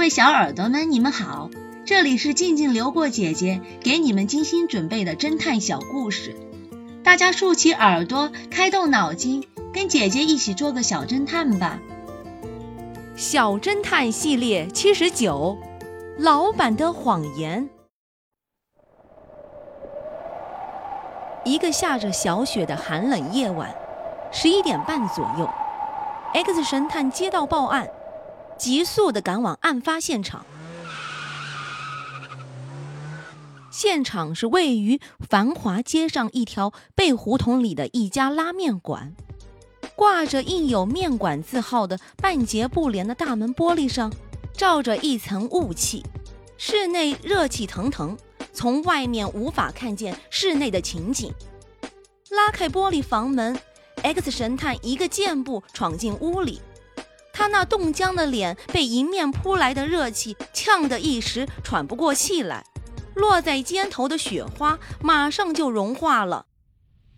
各位小耳朵们，你们好，这里是静静流过姐姐给你们精心准备的侦探小故事，大家竖起耳朵，开动脑筋，跟姐姐一起做个小侦探吧。小侦探系列七十九，老板的谎言。一个下着小雪的寒冷夜晚，十一点半左右，X 神探接到报案。急速地赶往案发现场。现场是位于繁华街上一条背胡同里的一家拉面馆，挂着印有面馆字号的半截布帘的大门玻璃上，罩着一层雾气，室内热气腾腾，从外面无法看见室内的情景。拉开玻璃房门，X 神探一个箭步闯进屋里。他那冻僵的脸被迎面扑来的热气呛得一时喘不过气来，落在肩头的雪花马上就融化了。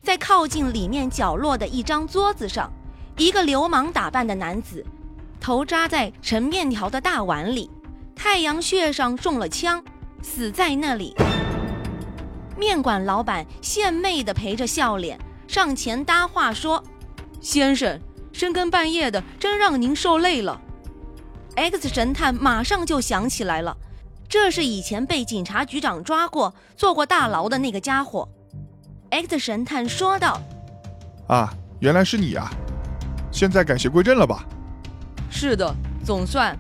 在靠近里面角落的一张桌子上，一个流氓打扮的男子，头扎在盛面条的大碗里，太阳穴上中了枪，死在那里。面馆老板献媚地陪着笑脸上前搭话说：“先生。”深更半夜的，真让您受累了。X 神探马上就想起来了，这是以前被警察局长抓过、坐过大牢的那个家伙。X 神探说道：“啊，原来是你啊！现在改邪归正了吧？”“是的，总算。”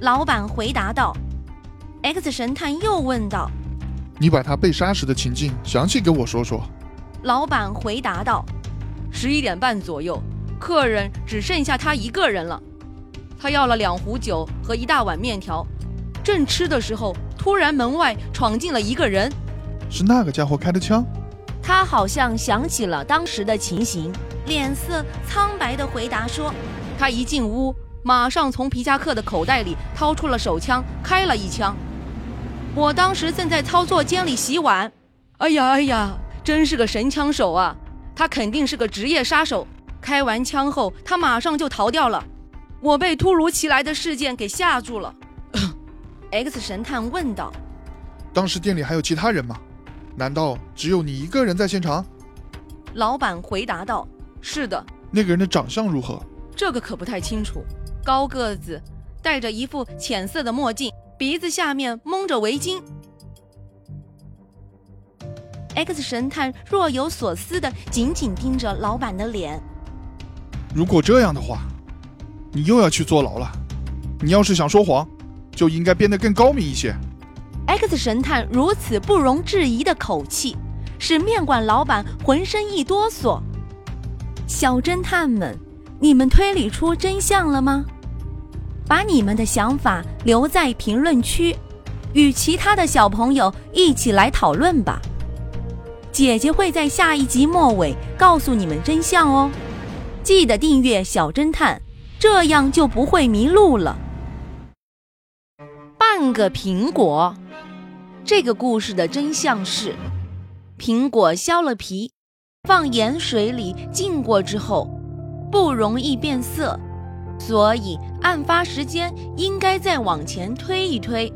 老板回答道。X 神探又问道：“你把他被杀时的情境详细给我说说。”老板回答道：“十一点半左右。”客人只剩下他一个人了，他要了两壶酒和一大碗面条，正吃的时候，突然门外闯进了一个人，是那个家伙开的枪。他好像想起了当时的情形，脸色苍白地回答说：“他一进屋，马上从皮夹克的口袋里掏出了手枪，开了一枪。我当时正在操作间里洗碗，哎呀哎呀，真是个神枪手啊！他肯定是个职业杀手。”开完枪后，他马上就逃掉了。我被突如其来的事件给吓住了。X 神探问道：“当时店里还有其他人吗？难道只有你一个人在现场？”老板回答道：“是的。”那个人的长相如何？这个可不太清楚。高个子，戴着一副浅色的墨镜，鼻子下面蒙着围巾。X 神探若有所思地紧紧盯着老板的脸。如果这样的话，你又要去坐牢了。你要是想说谎，就应该变得更高明一些。X 神探如此不容置疑的口气，使面馆老板浑身一哆嗦。小侦探们，你们推理出真相了吗？把你们的想法留在评论区，与其他的小朋友一起来讨论吧。姐姐会在下一集末尾告诉你们真相哦。记得订阅小侦探，这样就不会迷路了。半个苹果，这个故事的真相是：苹果削了皮，放盐水里浸过之后，不容易变色，所以案发时间应该再往前推一推。